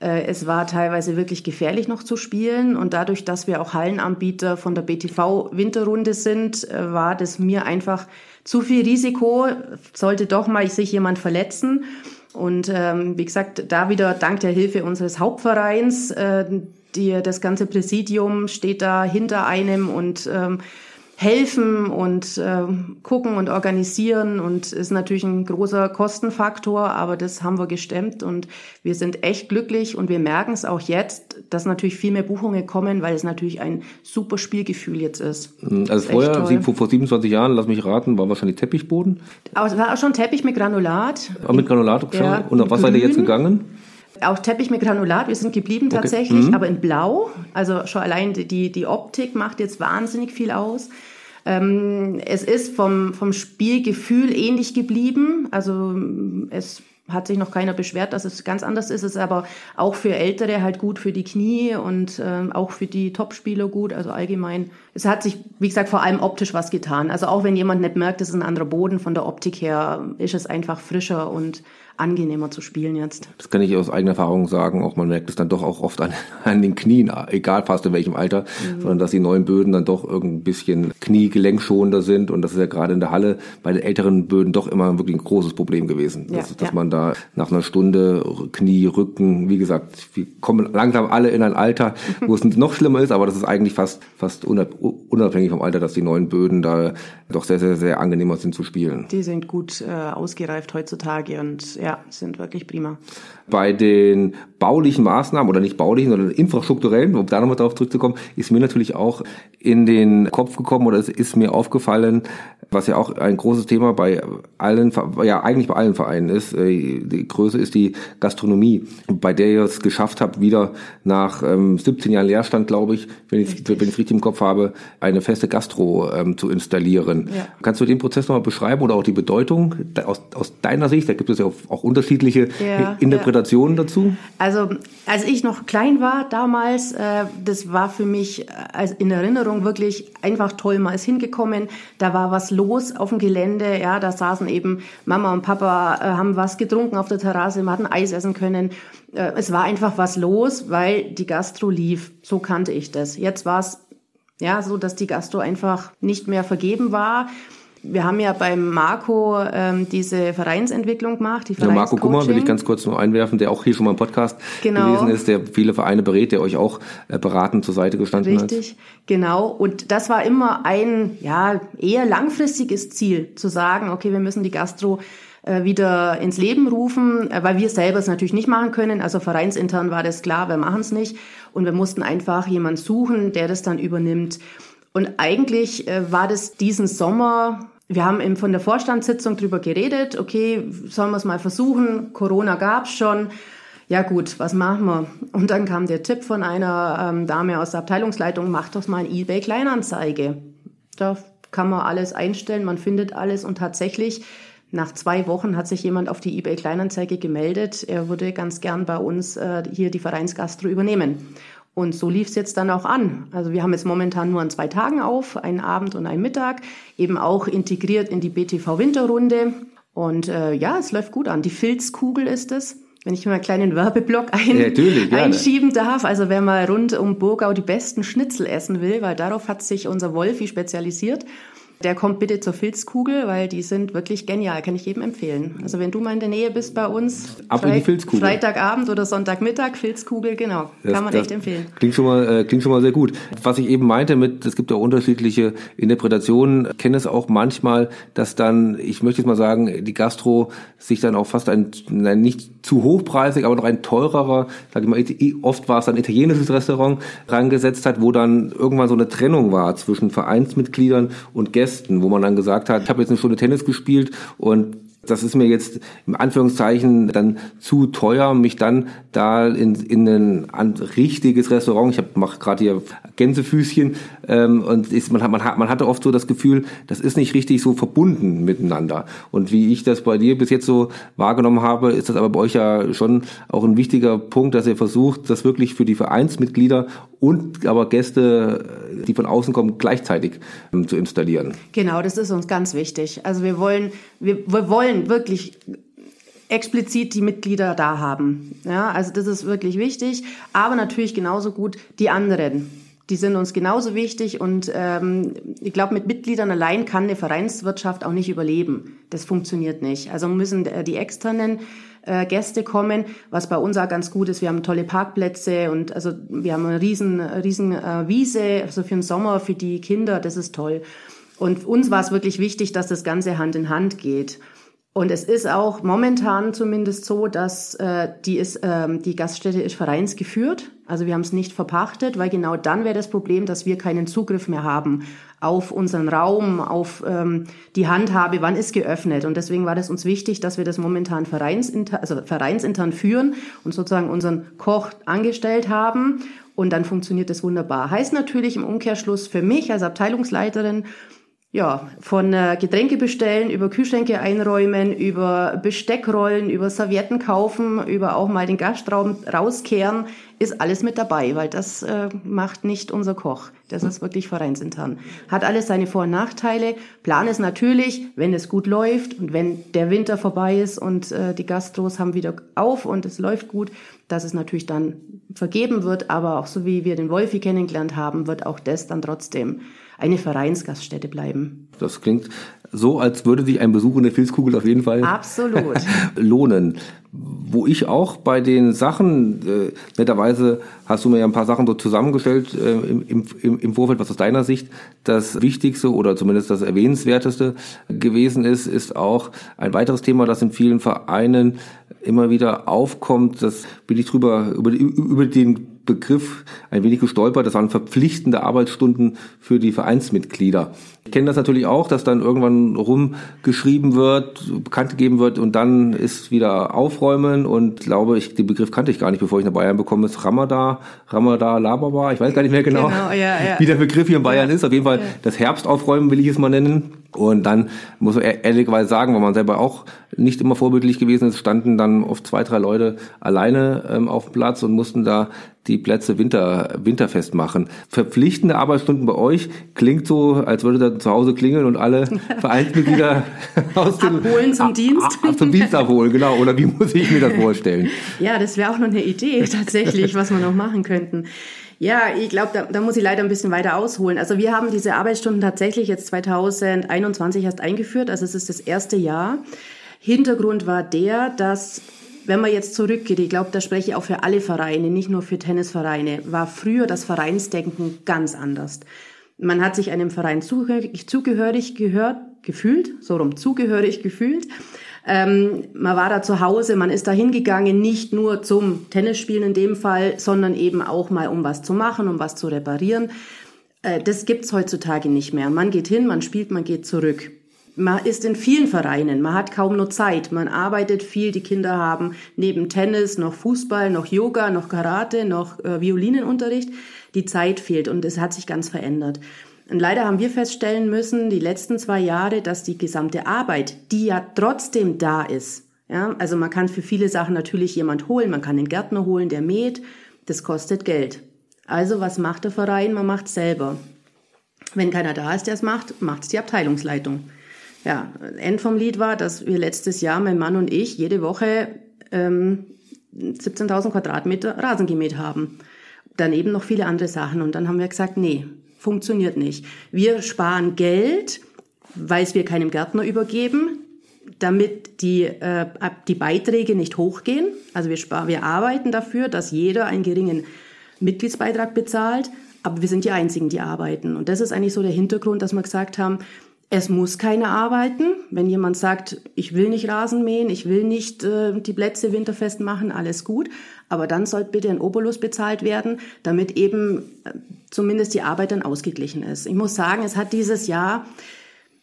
Äh, Es war teilweise wirklich gefährlich noch zu spielen und dadurch, dass wir auch Hallenanbieter von der BTV Winterrunde sind, äh, war das mir einfach zu viel Risiko. Sollte doch mal sich jemand verletzen. Und ähm, wie gesagt, da wieder dank der Hilfe unseres Hauptvereins, äh, die, das ganze Präsidium steht da hinter einem und ähm, helfen und äh, gucken und organisieren und ist natürlich ein großer Kostenfaktor, aber das haben wir gestemmt und wir sind echt glücklich und wir merken es auch jetzt, dass natürlich viel mehr Buchungen kommen, weil es natürlich ein super Spielgefühl jetzt ist. Also ist echt vorher, vor, vor 27 Jahren, lass mich raten, war wahrscheinlich Teppichboden, Aber es war auch schon Teppich mit Granulat. aber mit Granulat schon. Ja, Und auf was seid ihr jetzt gegangen? Auch Teppich mit Granulat, wir sind geblieben tatsächlich, aber in Blau. Also schon allein die, die Optik macht jetzt wahnsinnig viel aus. Ähm, es ist vom, vom Spielgefühl ähnlich geblieben. Also es hat sich noch keiner beschwert, dass es ganz anders ist. Es ist aber auch für Ältere halt gut für die Knie und ähm, auch für die Topspieler gut. Also allgemein. Es hat sich, wie gesagt, vor allem optisch was getan. Also auch wenn jemand nicht merkt, es ist ein anderer Boden, von der Optik her ist es einfach frischer und angenehmer zu spielen jetzt. Das kann ich aus eigener Erfahrung sagen. Auch man merkt es dann doch auch oft an, an den Knien, egal fast in welchem Alter, sondern dass die neuen Böden dann doch irgend ein bisschen kniegelenkschonender sind. Und das ist ja gerade in der Halle bei den älteren Böden doch immer wirklich ein großes Problem gewesen. Ja, dass, dass ja. man da nach einer Stunde Knie, Rücken, wie gesagt, wir kommen langsam alle in ein Alter, wo es noch schlimmer ist, aber das ist eigentlich fast, fast unab unabhängig vom Alter, dass die neuen Böden da doch sehr, sehr, sehr angenehmer sind zu spielen. Die sind gut äh, ausgereift heutzutage und ja, sind wirklich prima. Bei den baulichen Maßnahmen oder nicht baulichen, sondern infrastrukturellen, um da nochmal drauf zurückzukommen, ist mir natürlich auch in den Kopf gekommen oder es ist mir aufgefallen, was ja auch ein großes Thema bei allen, ja eigentlich bei allen Vereinen ist. Äh, die Größe ist die Gastronomie, bei der ihr es geschafft habt, wieder nach ähm, 17 Jahren Leerstand, glaube ich, wenn ich wenn ich richtig im Kopf habe, eine feste Gastro ähm, zu installieren. Ja. Kannst du den Prozess nochmal beschreiben oder auch die Bedeutung aus, aus deiner Sicht? Da gibt es ja auch, unterschiedliche ja, Interpretationen ja. dazu. Also als ich noch klein war damals, äh, das war für mich äh, in Erinnerung wirklich einfach toll. Man ist hingekommen, da war was los auf dem Gelände, ja, da saßen eben Mama und Papa, äh, haben was getrunken auf der Terrasse, man hat Eis essen können. Äh, es war einfach was los, weil die Gastro lief. So kannte ich das. Jetzt war es ja so, dass die Gastro einfach nicht mehr vergeben war. Wir haben ja beim Marco ähm, diese Vereinsentwicklung gemacht. Die ja, Marco Gummer will ich ganz kurz nur einwerfen, der auch hier schon mal im Podcast genau. gewesen ist, der viele Vereine berät, der euch auch äh, beratend zur Seite gestanden Richtig, hat. Richtig, genau. Und das war immer ein ja eher langfristiges Ziel, zu sagen, okay, wir müssen die Gastro äh, wieder ins Leben rufen, äh, weil wir selber es natürlich nicht machen können. Also vereinsintern war das klar, wir machen es nicht. Und wir mussten einfach jemanden suchen, der das dann übernimmt. Und eigentlich äh, war das diesen Sommer, wir haben eben von der Vorstandssitzung drüber geredet, okay, sollen wir es mal versuchen, Corona gab's schon. Ja gut, was machen wir? Und dann kam der Tipp von einer ähm, Dame aus der Abteilungsleitung, mach doch mal ein eBay Kleinanzeige. Da kann man alles einstellen, man findet alles und tatsächlich nach zwei Wochen hat sich jemand auf die eBay Kleinanzeige gemeldet. Er würde ganz gern bei uns äh, hier die Vereinsgastro übernehmen. Und so lief es jetzt dann auch an. Also wir haben jetzt momentan nur an zwei Tagen auf, einen Abend und einen Mittag, eben auch integriert in die BTV Winterrunde. Und äh, ja, es läuft gut an. Die Filzkugel ist es. Wenn ich mal einen kleinen Werbeblock ein, ja, einschieben darf. Also wer mal rund um Burgau die besten Schnitzel essen will, weil darauf hat sich unser Wolfi spezialisiert der kommt bitte zur Filzkugel, weil die sind wirklich genial, kann ich jedem empfehlen. Also wenn du mal in der Nähe bist bei uns, Ab Filzkugel. Freitagabend oder Sonntagmittag, Filzkugel, genau, das, kann man echt empfehlen. Klingt schon mal, äh, klingt schon mal sehr gut. Was ich eben meinte mit, es gibt ja unterschiedliche Interpretationen, ich kenne es auch manchmal, dass dann, ich möchte jetzt mal sagen, die Gastro sich dann auch fast ein, ein nicht zu hochpreisig, aber noch ein teurerer, sag ich mal, oft war es ein italienisches Restaurant, rangesetzt hat, wo dann irgendwann so eine Trennung war zwischen Vereinsmitgliedern und Gästen Gästen, wo man dann gesagt hat, ich habe jetzt eine Stunde Tennis gespielt und das ist mir jetzt im Anführungszeichen dann zu teuer, mich dann da in, in ein richtiges Restaurant, ich mache gerade hier Gänsefüßchen ähm, und ist, man, hat, man, hat, man hatte oft so das Gefühl, das ist nicht richtig so verbunden miteinander. Und wie ich das bei dir bis jetzt so wahrgenommen habe, ist das aber bei euch ja schon auch ein wichtiger Punkt, dass ihr versucht, das wirklich für die Vereinsmitglieder und aber Gäste, die von außen kommen, gleichzeitig ähm, zu installieren. Genau, das ist uns ganz wichtig. Also wir wollen, wir, wir wollen wirklich explizit die Mitglieder da haben. Ja, also das ist wirklich wichtig, aber natürlich genauso gut die anderen. Die sind uns genauso wichtig und ähm, ich glaube, mit Mitgliedern allein kann eine Vereinswirtschaft auch nicht überleben. Das funktioniert nicht. Also müssen äh, die externen äh, Gäste kommen, was bei uns auch ganz gut ist. Wir haben tolle Parkplätze und also wir haben eine riesen, riesen äh, Wiese, also für den Sommer, für die Kinder, das ist toll. Und uns war es wirklich wichtig, dass das Ganze Hand in Hand geht. Und es ist auch momentan zumindest so, dass äh, die, ist, ähm, die Gaststätte ist vereinsgeführt. Also wir haben es nicht verpachtet, weil genau dann wäre das Problem, dass wir keinen Zugriff mehr haben auf unseren Raum, auf ähm, die Handhabe, wann ist geöffnet. Und deswegen war das uns wichtig, dass wir das momentan vereinsintern, also vereinsintern führen und sozusagen unseren Koch angestellt haben. Und dann funktioniert das wunderbar. Heißt natürlich im Umkehrschluss für mich als Abteilungsleiterin, ja, von äh, Getränke bestellen, über Kühlschränke einräumen, über Besteck rollen, über Servietten kaufen, über auch mal den Gastraum rauskehren, ist alles mit dabei, weil das äh, macht nicht unser Koch. Das ist wirklich vereinsintern. Hat alles seine Vor- und Nachteile. Plan ist natürlich, wenn es gut läuft und wenn der Winter vorbei ist und äh, die Gastros haben wieder auf und es läuft gut, dass es natürlich dann vergeben wird. Aber auch so wie wir den Wolfi kennengelernt haben, wird auch das dann trotzdem eine Vereinsgaststätte bleiben. Das klingt so, als würde sich ein Besuch in der Filzkugel auf jeden Fall Absolut. lohnen. Wo ich auch bei den Sachen, äh, netterweise hast du mir ja ein paar Sachen so zusammengestellt äh, im, im, im Vorfeld, was aus deiner Sicht das Wichtigste oder zumindest das Erwähnenswerteste gewesen ist, ist auch ein weiteres Thema, das in vielen Vereinen immer wieder aufkommt. Das bin ich drüber, über, über den Begriff ein wenig gestolpert. Das waren verpflichtende Arbeitsstunden für die Vereinsmitglieder. Ich kenne das natürlich auch, dass dann irgendwann rumgeschrieben wird, bekannt gegeben wird und dann ist wieder Aufräumen und glaube ich, den Begriff kannte ich gar nicht, bevor ich nach Bayern bekomme, ist Ramada, Ramada, Lababa, ich weiß gar nicht mehr genau, genau ja, ja. wie der Begriff hier in Bayern ja. ist. Auf jeden Fall das Herbstaufräumen will ich es mal nennen. Und dann muss man ehrlicherweise sagen, weil man selber auch nicht immer vorbildlich gewesen ist, standen dann oft zwei, drei Leute alleine ähm, auf dem Platz und mussten da die Plätze winter, winterfest machen. Verpflichtende Arbeitsstunden bei euch klingt so, als würde da zu Hause klingeln und alle Vereinsmitglieder aus dem abholen zum Dienst. A, a, zum Dienst abholen, genau. Oder wie muss ich mir das vorstellen? Ja, das wäre auch noch eine Idee tatsächlich, was wir noch machen könnten. Ja, ich glaube, da, da muss ich leider ein bisschen weiter ausholen. Also wir haben diese Arbeitsstunden tatsächlich jetzt 2021 erst eingeführt. Also es ist das erste Jahr. Hintergrund war der, dass wenn man jetzt zurückgeht, ich glaube, da spreche ich auch für alle Vereine, nicht nur für Tennisvereine, war früher das Vereinsdenken ganz anders. Man hat sich einem Verein zugehörig, gehört, gefühlt, so rum, zugehörig gefühlt. Ähm, man war da zu Hause, man ist da hingegangen, nicht nur zum Tennisspielen in dem Fall, sondern eben auch mal, um was zu machen, um was zu reparieren. Äh, das gibt's heutzutage nicht mehr. Man geht hin, man spielt, man geht zurück. Man ist in vielen Vereinen, man hat kaum nur Zeit, man arbeitet viel, die Kinder haben neben Tennis noch Fußball, noch Yoga, noch Karate, noch äh, Violinenunterricht. Die Zeit fehlt und es hat sich ganz verändert. Und leider haben wir feststellen müssen, die letzten zwei Jahre, dass die gesamte Arbeit, die ja trotzdem da ist, ja, also man kann für viele Sachen natürlich jemand holen, man kann den Gärtner holen, der mäht, das kostet Geld. Also was macht der Verein? Man macht selber. Wenn keiner da ist, der es macht, macht es die Abteilungsleitung. Ja, End vom Lied war, dass wir letztes Jahr, mein Mann und ich, jede Woche ähm, 17.000 Quadratmeter Rasen gemäht haben. Daneben noch viele andere Sachen. Und dann haben wir gesagt, nee, funktioniert nicht. Wir sparen Geld, weil es wir keinem Gärtner übergeben, damit die, äh, die Beiträge nicht hochgehen. Also wir, sparen, wir arbeiten dafür, dass jeder einen geringen Mitgliedsbeitrag bezahlt, aber wir sind die Einzigen, die arbeiten. Und das ist eigentlich so der Hintergrund, dass wir gesagt haben, es muss keiner arbeiten. Wenn jemand sagt, ich will nicht Rasen mähen, ich will nicht äh, die Plätze winterfest machen, alles gut. Aber dann soll bitte ein Obolus bezahlt werden, damit eben äh, zumindest die Arbeit dann ausgeglichen ist. Ich muss sagen, es hat dieses Jahr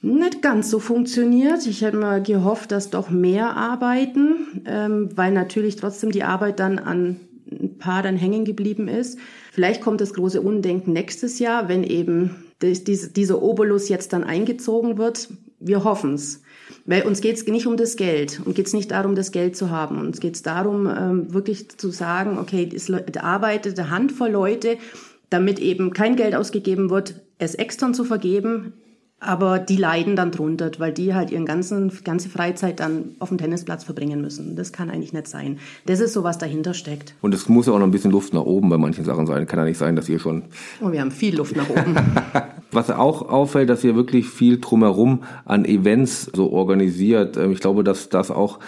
nicht ganz so funktioniert. Ich hätte mal gehofft, dass doch mehr arbeiten, ähm, weil natürlich trotzdem die Arbeit dann an ein paar dann hängen geblieben ist. Vielleicht kommt das große Undenken nächstes Jahr, wenn eben dieser Obolus jetzt dann eingezogen wird. Wir hoffen's. Weil uns geht es nicht um das Geld und geht es nicht darum, das Geld zu haben. Uns geht es darum, ähm, wirklich zu sagen, okay, es arbeitet eine Handvoll Leute, damit eben kein Geld ausgegeben wird, es extern zu vergeben, aber die leiden dann drunter, weil die halt ihren ganzen ganze Freizeit dann auf dem Tennisplatz verbringen müssen. Das kann eigentlich nicht sein. Das ist so, was dahinter steckt. Und es muss ja auch noch ein bisschen Luft nach oben bei manchen Sachen sein. Kann ja nicht sein, dass ihr schon. Oh, wir haben viel Luft nach oben. was auch auffällt, dass ihr wirklich viel drumherum an Events so organisiert. Ähm, ich glaube, dass das auch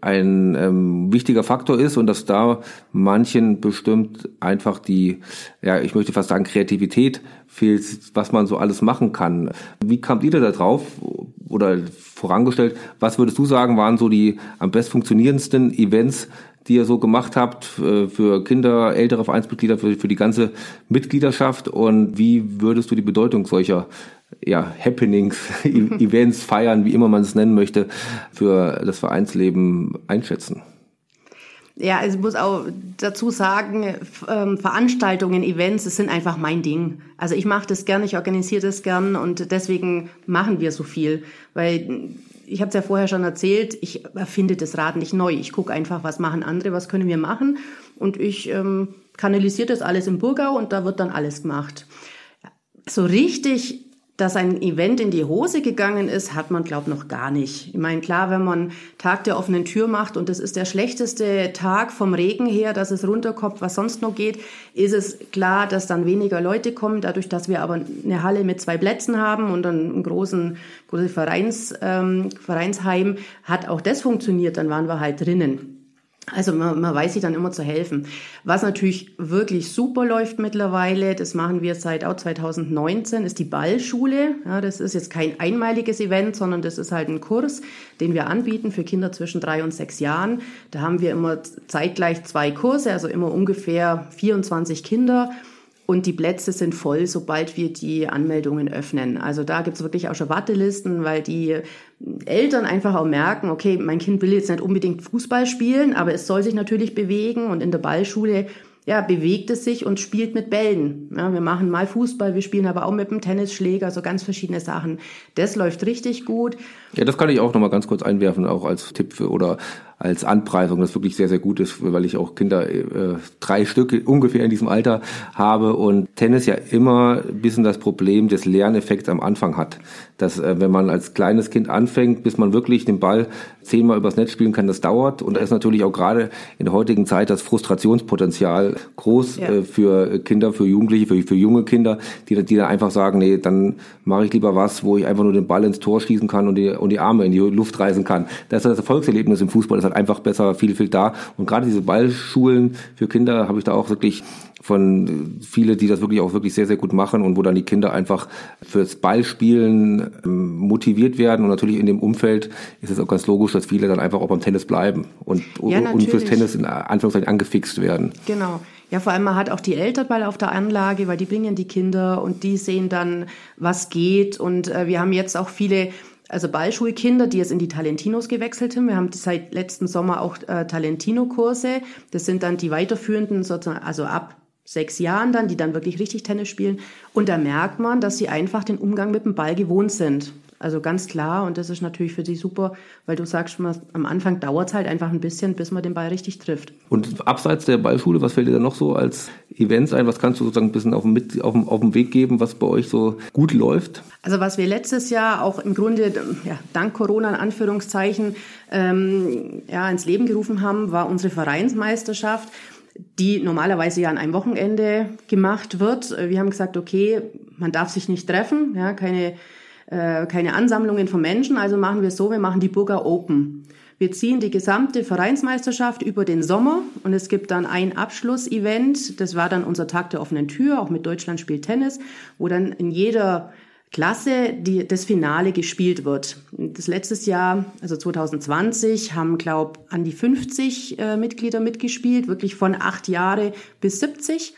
ein ähm, wichtiger Faktor ist und dass da manchen bestimmt einfach die, ja, ich möchte fast sagen, Kreativität fehlt, was man so alles machen kann. Wie kamt ihr da drauf? Oder vorangestellt, was würdest du sagen, waren so die am best funktionierendsten Events, die ihr so gemacht habt äh, für Kinder, ältere Vereinsmitglieder, für, für die ganze Mitgliedschaft? Und wie würdest du die Bedeutung solcher ja, Happenings, e-, Events, Feiern, wie immer man es nennen möchte, für das Vereinsleben einschätzen? Ja, also ich muss auch dazu sagen, ähm, Veranstaltungen, Events, das sind einfach mein Ding. Also ich mache das gern, ich organisiere das gern und deswegen machen wir so viel. Weil ich habe es ja vorher schon erzählt, ich erfinde das Rad nicht neu. Ich gucke einfach, was machen andere, was können wir machen. Und ich ähm, kanalisiere das alles im Burgau und da wird dann alles gemacht. So richtig dass ein Event in die Hose gegangen ist, hat man, glaube noch gar nicht. Ich meine, klar, wenn man Tag der offenen Tür macht und das ist der schlechteste Tag vom Regen her, dass es runterkommt, was sonst noch geht, ist es klar, dass dann weniger Leute kommen. Dadurch, dass wir aber eine Halle mit zwei Plätzen haben und einen großen, großen Vereins, ähm, Vereinsheim, hat auch das funktioniert. Dann waren wir halt drinnen. Also man, man weiß sich dann immer zu helfen. Was natürlich wirklich super läuft mittlerweile, das machen wir seit auch 2019, ist die Ballschule. Ja, das ist jetzt kein einmaliges Event, sondern das ist halt ein Kurs, den wir anbieten für Kinder zwischen drei und sechs Jahren. Da haben wir immer zeitgleich zwei Kurse, also immer ungefähr 24 Kinder und die Plätze sind voll, sobald wir die Anmeldungen öffnen. Also da gibt's wirklich auch schon Wartelisten, weil die Eltern einfach auch merken, okay, mein Kind will jetzt nicht unbedingt Fußball spielen, aber es soll sich natürlich bewegen und in der Ballschule ja, bewegt es sich und spielt mit Bällen. Ja, wir machen mal Fußball, wir spielen aber auch mit dem Tennisschläger, so ganz verschiedene Sachen. Das läuft richtig gut. Ja, das kann ich auch nochmal ganz kurz einwerfen, auch als Tipp für, oder als Anpreisung, das wirklich sehr, sehr gut ist, weil ich auch Kinder, äh, drei Stücke ungefähr in diesem Alter habe und Tennis ja immer ein bisschen das Problem des Lerneffekts am Anfang hat. Dass äh, wenn man als kleines Kind anfängt, bis man wirklich den Ball zehnmal übers Netz spielen kann, das dauert und da ist natürlich auch gerade in der heutigen Zeit das Frustrationspotenzial groß ja. äh, für Kinder, für Jugendliche, für, für junge Kinder, die, die dann einfach sagen, nee, dann mache ich lieber was, wo ich einfach nur den Ball ins Tor schießen kann und die, und die Arme in die Luft reisen kann. Das ist das Erfolgserlebnis im Fußball, das halt einfach besser, viel, viel da. Und gerade diese Ballschulen für Kinder habe ich da auch wirklich von viele, die das wirklich auch wirklich sehr, sehr gut machen und wo dann die Kinder einfach fürs Ballspielen ähm, motiviert werden. Und natürlich in dem Umfeld ist es auch ganz logisch, dass viele dann einfach auch beim Tennis bleiben und, ja, und fürs Tennis in Anführungszeichen angefixt werden. Genau. Ja, vor allem man hat auch die Eltern bei auf der Anlage, weil die bringen die Kinder und die sehen dann, was geht. Und äh, wir haben jetzt auch viele also Ballschulkinder, die jetzt in die Talentinos gewechselt haben. Wir haben seit letzten Sommer auch äh, Talentino-Kurse. Das sind dann die weiterführenden, sozusagen, also ab sechs Jahren dann, die dann wirklich richtig Tennis spielen. Und da merkt man, dass sie einfach den Umgang mit dem Ball gewohnt sind. Also ganz klar, und das ist natürlich für sie super, weil du sagst, am Anfang dauert es halt einfach ein bisschen, bis man den Ball richtig trifft. Und abseits der Ballschule, was fällt dir da noch so als Events ein? Was kannst du sozusagen ein bisschen auf dem, auf dem, auf dem Weg geben, was bei euch so gut läuft? Also was wir letztes Jahr auch im Grunde, ja, dank Corona in Anführungszeichen, ähm, ja, ins Leben gerufen haben, war unsere Vereinsmeisterschaft die normalerweise ja an einem Wochenende gemacht wird. Wir haben gesagt, okay, man darf sich nicht treffen, ja, keine äh, keine Ansammlungen von Menschen, also machen wir es so, wir machen die Burger Open. Wir ziehen die gesamte Vereinsmeisterschaft über den Sommer und es gibt dann ein Abschlussevent, das war dann unser Tag der offenen Tür, auch mit Deutschland spielt Tennis, wo dann in jeder Klasse die, das Finale gespielt wird. Das letztes Jahr, also 2020, haben, glaub, an die 50 äh, Mitglieder mitgespielt, wirklich von acht Jahre bis 70.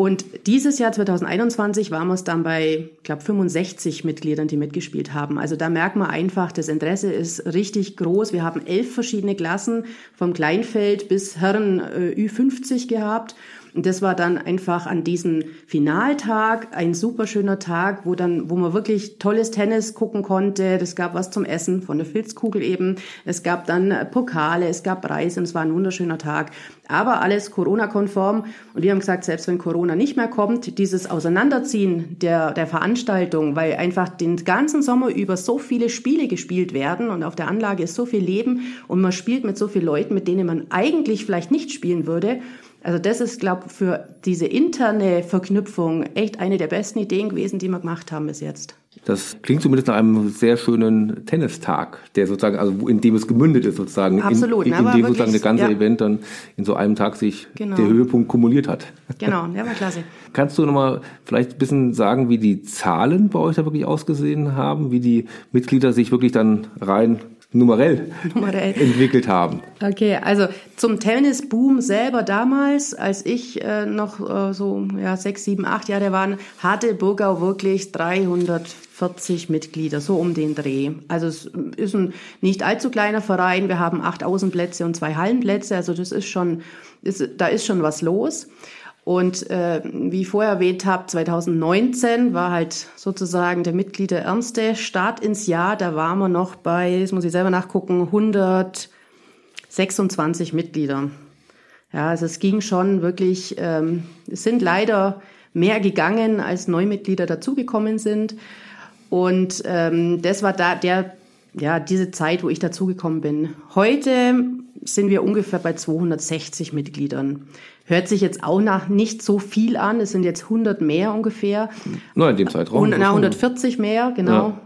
Und dieses Jahr 2021 waren wir es dann bei, glaube, 65 Mitgliedern, die mitgespielt haben. Also da merkt man einfach, das Interesse ist richtig groß. Wir haben elf verschiedene Klassen vom Kleinfeld bis Herren äh, Ü50 gehabt. Und das war dann einfach an diesem Finaltag ein super schöner Tag, wo dann, wo man wirklich tolles Tennis gucken konnte. Es gab was zum Essen von der Filzkugel eben. Es gab dann Pokale, es gab Preise und es war ein wunderschöner Tag. Aber alles Corona-konform. Und wir haben gesagt, selbst wenn Corona nicht mehr kommt, dieses Auseinanderziehen der, der Veranstaltung, weil einfach den ganzen Sommer über so viele Spiele gespielt werden und auf der Anlage ist so viel Leben und man spielt mit so vielen Leuten, mit denen man eigentlich vielleicht nicht spielen würde. Also das ist, glaube ich, für diese interne Verknüpfung echt eine der besten Ideen gewesen, die wir gemacht haben bis jetzt. Das klingt zumindest nach einem sehr schönen Tennistag, der sozusagen, also in dem es gemündet ist sozusagen, Absolut, in, in, in dem sozusagen das ganze ja. Event dann in so einem Tag sich genau. der Höhepunkt kumuliert hat. Genau, der war klasse. Kannst du nochmal vielleicht ein bisschen sagen, wie die Zahlen bei euch da wirklich ausgesehen haben, wie die Mitglieder sich wirklich dann rein numerell, numerell. entwickelt haben. Okay, also zum Tennisboom selber damals, als ich äh, noch äh, so ja, sechs, sieben, acht Jahre war, hatte Burgau wirklich 340 Mitglieder, so um den Dreh. Also es ist ein nicht allzu kleiner Verein. Wir haben acht Außenplätze und zwei Hallenplätze. Also das ist schon, ist, da ist schon was los. Und äh, wie ich vorher erwähnt habe, 2019 war halt sozusagen der Mitglieder ernste Start ins Jahr. Da waren wir noch bei, jetzt muss ich selber nachgucken, 126 Mitglieder. Ja, also es ging schon wirklich, ähm, es sind leider mehr gegangen, als Neumitglieder dazugekommen sind. Und ähm, das war da der, ja, diese Zeit, wo ich dazugekommen bin. Heute sind wir ungefähr bei 260 Mitgliedern. Hört sich jetzt auch nach nicht so viel an. Es sind jetzt 100 mehr ungefähr. Na, in dem Zeitraum. Und, na, 140 mehr, genau. Ja.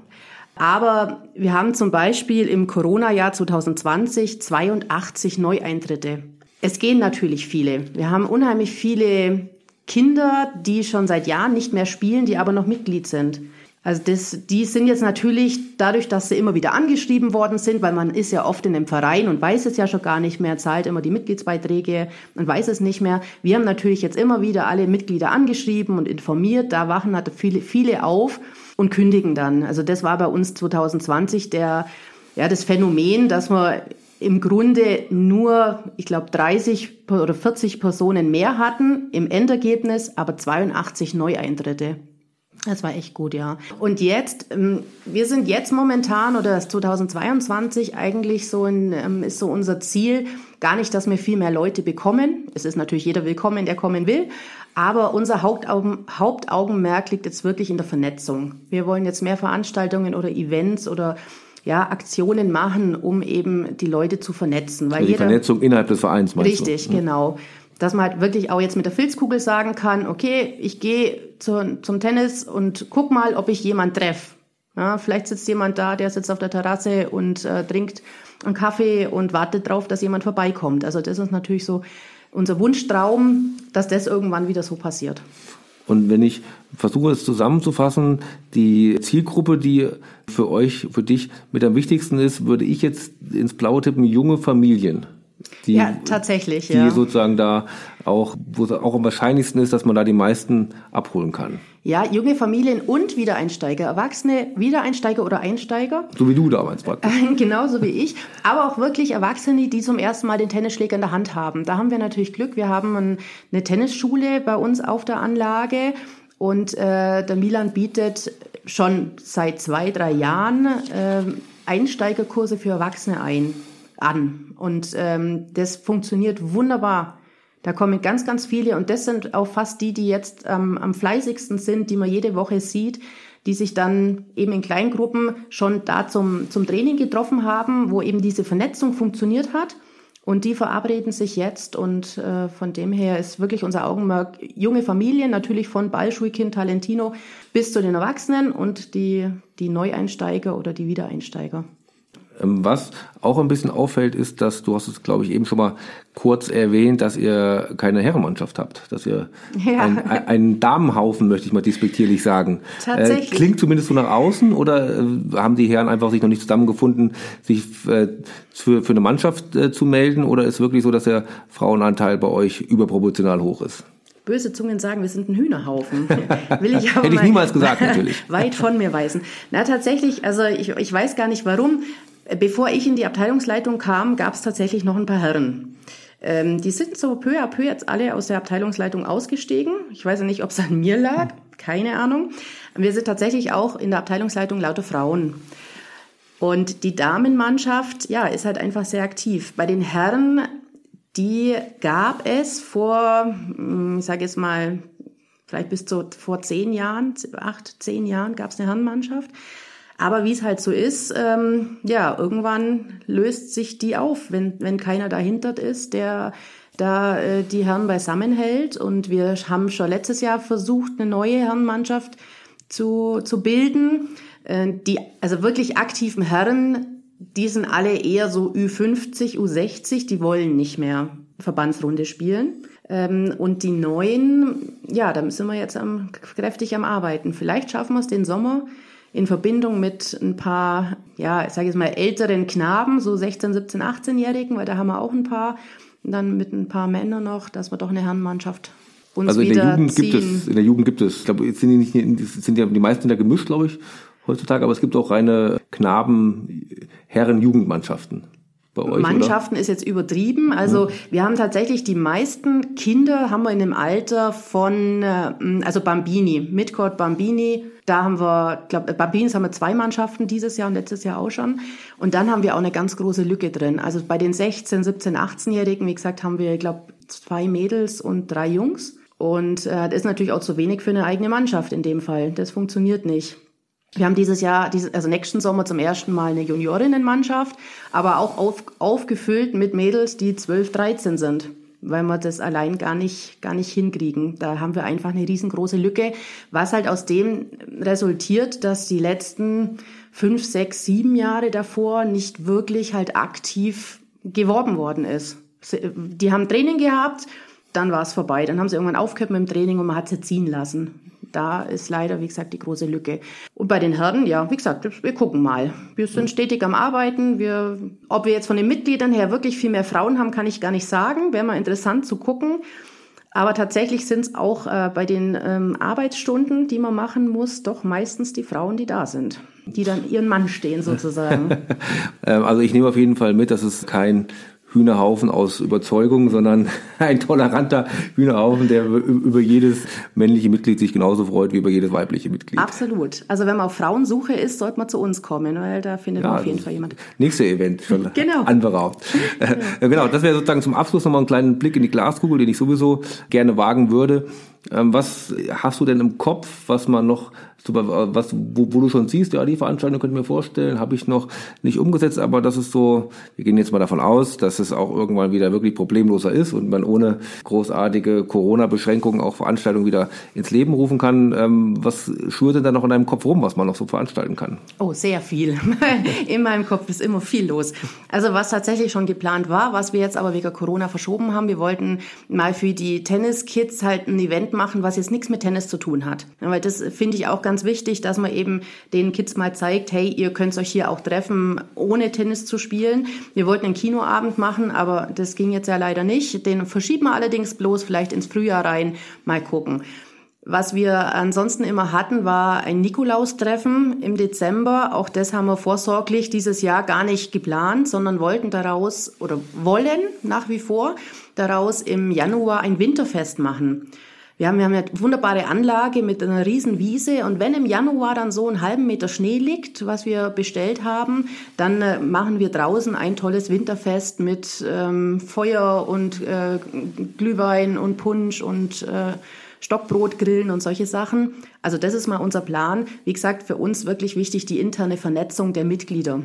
Aber wir haben zum Beispiel im Corona-Jahr 2020 82 Neueintritte. Es gehen natürlich viele. Wir haben unheimlich viele Kinder, die schon seit Jahren nicht mehr spielen, die aber noch Mitglied sind. Also das, die sind jetzt natürlich dadurch, dass sie immer wieder angeschrieben worden sind, weil man ist ja oft in einem Verein und weiß es ja schon gar nicht mehr, zahlt immer die Mitgliedsbeiträge und weiß es nicht mehr. Wir haben natürlich jetzt immer wieder alle Mitglieder angeschrieben und informiert. Da wachen hatte viele, viele auf und kündigen dann. Also das war bei uns 2020 der, ja, das Phänomen, dass wir im Grunde nur, ich glaube, 30 oder 40 Personen mehr hatten im Endergebnis, aber 82 Neueintritte. Das war echt gut, ja. Und jetzt, ähm, wir sind jetzt momentan oder 2022 eigentlich so ein, ähm, ist so unser Ziel, gar nicht, dass wir viel mehr Leute bekommen. Es ist natürlich jeder willkommen, der kommen will. Aber unser Hauptaugen, Hauptaugenmerk liegt jetzt wirklich in der Vernetzung. Wir wollen jetzt mehr Veranstaltungen oder Events oder ja, Aktionen machen, um eben die Leute zu vernetzen. Weil also die jeder, Vernetzung innerhalb des Vereins meinst Richtig, du? genau dass man halt wirklich auch jetzt mit der Filzkugel sagen kann, okay, ich gehe zu, zum Tennis und guck mal, ob ich jemand treffe. Ja, vielleicht sitzt jemand da, der sitzt auf der Terrasse und äh, trinkt einen Kaffee und wartet drauf, dass jemand vorbeikommt. Also das ist natürlich so unser Wunschtraum, dass das irgendwann wieder so passiert. Und wenn ich versuche es zusammenzufassen, die Zielgruppe, die für euch, für dich mit am wichtigsten ist, würde ich jetzt ins Blaue tippen, junge Familien die, ja, tatsächlich, die ja. sozusagen da auch, wo es auch am wahrscheinlichsten ist, dass man da die meisten abholen kann. Ja, junge Familien und Wiedereinsteiger, Erwachsene, Wiedereinsteiger oder Einsteiger. So wie du damals praktisch. Genauso wie ich. Aber auch wirklich Erwachsene, die zum ersten Mal den Tennisschläger in der Hand haben. Da haben wir natürlich Glück. Wir haben eine Tennisschule bei uns auf der Anlage und äh, der Milan bietet schon seit zwei, drei Jahren äh, Einsteigerkurse für Erwachsene ein an. Und ähm, das funktioniert wunderbar. Da kommen ganz, ganz viele und das sind auch fast die, die jetzt ähm, am fleißigsten sind, die man jede Woche sieht, die sich dann eben in Kleingruppen schon da zum, zum Training getroffen haben, wo eben diese Vernetzung funktioniert hat. Und die verabreden sich jetzt und äh, von dem her ist wirklich unser Augenmerk junge Familien, natürlich von Ballschulkind, Talentino bis zu den Erwachsenen und die, die Neueinsteiger oder die Wiedereinsteiger. Ähm, was auch ein bisschen auffällt, ist, dass du hast es, glaube ich, eben schon mal kurz erwähnt, dass ihr keine Herrenmannschaft habt, dass ihr ja. ein, einen Damenhaufen, möchte ich mal despektierlich sagen. Tatsächlich. Äh, klingt zumindest so nach außen oder äh, haben die Herren einfach sich noch nicht zusammengefunden, sich äh, für, für eine Mannschaft äh, zu melden oder ist wirklich so, dass der Frauenanteil bei euch überproportional hoch ist? böse Zungen sagen, wir sind ein Hühnerhaufen. Will ich aber Hätte ich niemals gesagt, natürlich. weit von mir weisen. Na, tatsächlich, also ich, ich weiß gar nicht warum. Bevor ich in die Abteilungsleitung kam, gab es tatsächlich noch ein paar Herren. Ähm, die sind so peu à peu jetzt alle aus der Abteilungsleitung ausgestiegen. Ich weiß ja nicht, ob es an mir lag, keine Ahnung. Wir sind tatsächlich auch in der Abteilungsleitung lauter Frauen. Und die Damenmannschaft, ja, ist halt einfach sehr aktiv. Bei den Herren, die gab es vor, hm, ich sage jetzt mal, vielleicht bis zu vor zehn Jahren, acht, zehn Jahren gab es eine Herrenmannschaft. Aber wie es halt so ist, ähm, ja, irgendwann löst sich die auf, wenn, wenn keiner dahinter ist, der da äh, die Herren beisammenhält. Und wir haben schon letztes Jahr versucht, eine neue Herrenmannschaft zu, zu bilden. Äh, die, also wirklich aktiven Herren, die sind alle eher so Ü50, U60, die wollen nicht mehr Verbandsrunde spielen. Ähm, und die neuen, ja, da sind wir jetzt am, kräftig am Arbeiten. Vielleicht schaffen wir es den Sommer in Verbindung mit ein paar, ja, ich sage jetzt mal älteren Knaben, so 16, 17, 18-Jährigen, weil da haben wir auch ein paar, und dann mit ein paar Männern noch, dass wir doch eine Herrenmannschaft uns also in der Jugend ziehen. gibt es, in der Jugend gibt es, ich glaube, jetzt sind die nicht, sind ja die meisten da gemischt, glaube ich, heutzutage, aber es gibt auch reine Knaben, Herren, Jugendmannschaften bei euch? Mannschaften oder? ist jetzt übertrieben. Also ja. wir haben tatsächlich die meisten Kinder haben wir in dem Alter von, äh, also Bambini, Midcourt Bambini. Da haben wir, glaube Bambinis haben wir zwei Mannschaften dieses Jahr und letztes Jahr auch schon. Und dann haben wir auch eine ganz große Lücke drin. Also bei den 16, 17, 18-Jährigen, wie gesagt, haben wir, ich glaube, zwei Mädels und drei Jungs. Und äh, das ist natürlich auch zu wenig für eine eigene Mannschaft in dem Fall. Das funktioniert nicht. Wir haben dieses Jahr, also nächsten Sommer zum ersten Mal eine Juniorinnenmannschaft, aber auch auf, aufgefüllt mit Mädels, die 12, 13 sind weil wir das allein gar nicht, gar nicht hinkriegen. Da haben wir einfach eine riesengroße Lücke, was halt aus dem resultiert, dass die letzten fünf, sechs, sieben Jahre davor nicht wirklich halt aktiv geworben worden ist. Die haben Training gehabt, dann war es vorbei. Dann haben sie irgendwann aufgehört mit dem Training und man hat sie ziehen lassen da ist leider, wie gesagt, die große Lücke. Und bei den Herren, ja, wie gesagt, wir gucken mal. Wir sind stetig am Arbeiten. Wir, ob wir jetzt von den Mitgliedern her wirklich viel mehr Frauen haben, kann ich gar nicht sagen. Wäre mal interessant zu gucken. Aber tatsächlich sind es auch äh, bei den ähm, Arbeitsstunden, die man machen muss, doch meistens die Frauen, die da sind, die dann ihren Mann stehen sozusagen. Ähm, also ich nehme auf jeden Fall mit, dass es kein Hühnerhaufen aus Überzeugung, sondern ein toleranter Hühnerhaufen, der über jedes männliche Mitglied sich genauso freut wie über jedes weibliche Mitglied. Absolut. Also wenn man auf Frauensuche ist, sollte man zu uns kommen, weil da findet ja, man auf jeden Fall jemand. Nächste Event schon genau. anberaumt. Genau. genau, das wäre sozusagen zum Abschluss nochmal einen kleinen Blick in die Glaskugel, den ich sowieso gerne wagen würde. Ähm, was hast du denn im Kopf, was man noch, was, wo, wo du schon siehst, ja, die Veranstaltung könnte ich mir vorstellen, habe ich noch nicht umgesetzt, aber das ist so, wir gehen jetzt mal davon aus, dass es auch irgendwann wieder wirklich problemloser ist und man ohne großartige Corona-Beschränkungen auch Veranstaltungen wieder ins Leben rufen kann. Ähm, was schwirrt denn da noch in deinem Kopf rum, was man noch so veranstalten kann? Oh, sehr viel. in meinem Kopf ist immer viel los. Also was tatsächlich schon geplant war, was wir jetzt aber wegen Corona verschoben haben, wir wollten mal für die Tennis-Kids halt ein Event machen, was jetzt nichts mit Tennis zu tun hat. Weil das finde ich auch ganz wichtig, dass man eben den Kids mal zeigt, hey, ihr könnt euch hier auch treffen, ohne Tennis zu spielen. Wir wollten einen Kinoabend machen, aber das ging jetzt ja leider nicht. Den verschieben wir allerdings bloß vielleicht ins Frühjahr rein. Mal gucken. Was wir ansonsten immer hatten, war ein Nikolaustreffen im Dezember. Auch das haben wir vorsorglich dieses Jahr gar nicht geplant, sondern wollten daraus oder wollen nach wie vor daraus im Januar ein Winterfest machen. Wir haben, wir haben eine wunderbare Anlage mit einer riesen Wiese und wenn im Januar dann so einen halben Meter Schnee liegt, was wir bestellt haben, dann äh, machen wir draußen ein tolles Winterfest mit ähm, Feuer und äh, Glühwein und Punsch und äh, Stockbrotgrillen und solche Sachen. Also das ist mal unser Plan. Wie gesagt, für uns wirklich wichtig die interne Vernetzung der Mitglieder.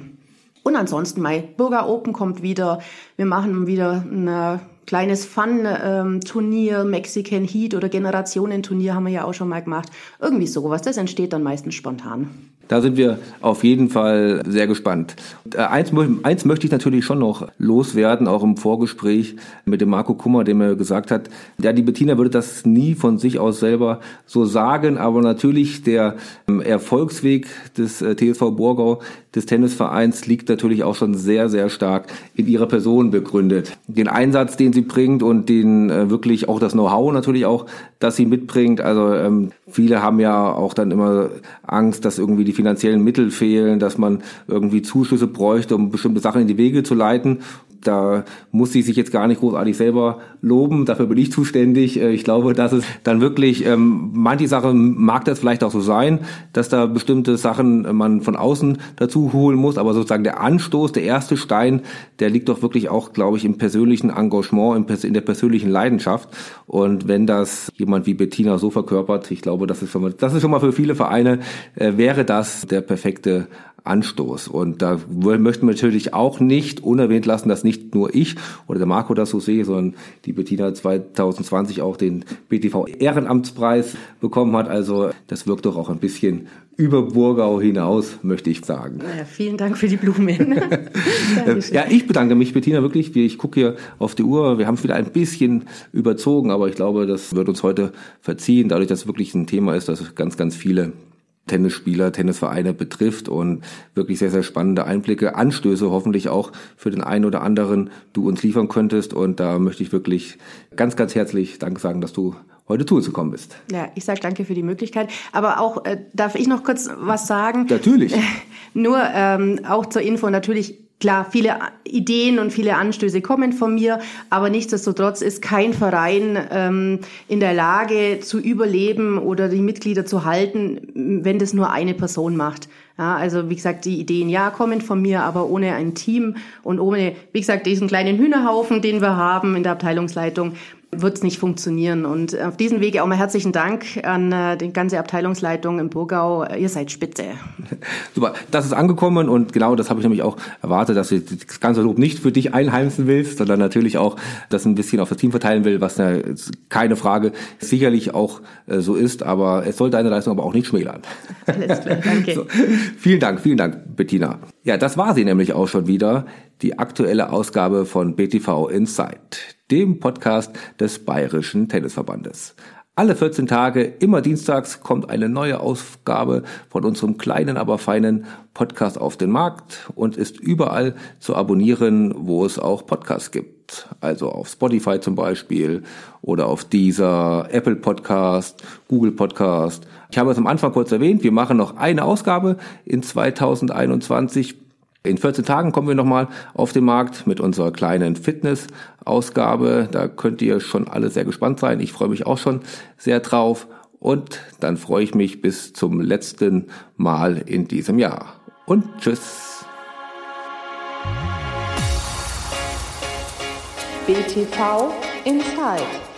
Und ansonsten, mein Burger Open kommt wieder. Wir machen wieder eine kleines Fun-Turnier, ähm, Mexican Heat oder Generationenturnier haben wir ja auch schon mal gemacht. Irgendwie sowas. Das entsteht dann meistens spontan. Da sind wir auf jeden Fall sehr gespannt. Äh, eins, eins möchte ich natürlich schon noch loswerden, auch im Vorgespräch mit dem Marco Kummer, der mir gesagt hat, ja, die Bettina würde das nie von sich aus selber so sagen, aber natürlich der ähm, Erfolgsweg des äh, TSV Borgau, des Tennisvereins, liegt natürlich auch schon sehr, sehr stark in ihrer Person begründet. Den Einsatz, den sie bringt und den äh, wirklich auch das Know-how natürlich auch, das sie mitbringt. Also ähm, viele haben ja auch dann immer Angst, dass irgendwie die finanziellen Mittel fehlen, dass man irgendwie Zuschüsse bräuchte, um bestimmte Sachen in die Wege zu leiten da muss sie sich jetzt gar nicht großartig selber loben, dafür bin ich zuständig. Äh, ich glaube, dass es dann wirklich, ähm, manche Sachen mag das vielleicht auch so sein, dass da bestimmte Sachen man von außen dazu holen muss, aber sozusagen der Anstoß, der erste Stein, der liegt doch wirklich auch, glaube ich, im persönlichen Engagement, in der persönlichen Leidenschaft. Und wenn das jemand wie Bettina so verkörpert, ich glaube, das ist schon mal, das ist schon mal für viele Vereine, äh, wäre das der perfekte Anstoß. Und da möchten wir natürlich auch nicht unerwähnt lassen, dass nicht nur ich oder der Marco das so sehe, sondern die Bettina 2020 auch den BTV Ehrenamtspreis bekommen hat. Also das wirkt doch auch ein bisschen über Burgau hinaus, möchte ich sagen. Ja, vielen Dank für die Blumen. ja, ich bedanke mich, Bettina, wirklich. Ich gucke hier auf die Uhr. Wir haben es wieder ein bisschen überzogen, aber ich glaube, das wird uns heute verziehen, dadurch, dass es wirklich ein Thema ist, das ganz, ganz viele Tennisspieler, Tennisvereine betrifft und wirklich sehr, sehr spannende Einblicke, Anstöße hoffentlich auch für den einen oder anderen du uns liefern könntest. Und da möchte ich wirklich ganz, ganz herzlich Dank sagen, dass du heute zu uns gekommen bist. Ja, ich sage danke für die Möglichkeit. Aber auch, äh, darf ich noch kurz was sagen? Natürlich. Nur ähm, auch zur Info, natürlich Klar, viele Ideen und viele Anstöße kommen von mir, aber nichtsdestotrotz ist kein Verein ähm, in der Lage zu überleben oder die Mitglieder zu halten, wenn das nur eine Person macht. Ja, also wie gesagt, die Ideen ja kommen von mir, aber ohne ein Team und ohne, wie gesagt, diesen kleinen Hühnerhaufen, den wir haben in der Abteilungsleitung, wird es nicht funktionieren. Und auf diesem Wege auch mal herzlichen Dank an äh, die ganze Abteilungsleitung im Burgau. Ihr seid spitze. Super, das ist angekommen und genau das habe ich nämlich auch erwartet, dass du das ganze Lob nicht für dich einheimsen willst, sondern natürlich auch das ein bisschen auf das Team verteilen will, was ja keine Frage sicherlich auch äh, so ist, aber es soll deine Leistung aber auch nicht schmälern. Alles klar, danke. So, vielen Dank, vielen Dank, Bettina. Ja, das war sie nämlich auch schon wieder, die aktuelle Ausgabe von BTV Insight dem Podcast des Bayerischen Tennisverbandes. Alle 14 Tage, immer dienstags, kommt eine neue Ausgabe von unserem kleinen, aber feinen Podcast auf den Markt und ist überall zu abonnieren, wo es auch Podcasts gibt. Also auf Spotify zum Beispiel oder auf dieser Apple Podcast, Google Podcast. Ich habe es am Anfang kurz erwähnt, wir machen noch eine Ausgabe in 2021 in 14 Tagen kommen wir nochmal auf den Markt mit unserer kleinen Fitness-Ausgabe. Da könnt ihr schon alle sehr gespannt sein. Ich freue mich auch schon sehr drauf. Und dann freue ich mich bis zum letzten Mal in diesem Jahr. Und tschüss. BTV Inside.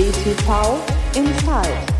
BTV Inside.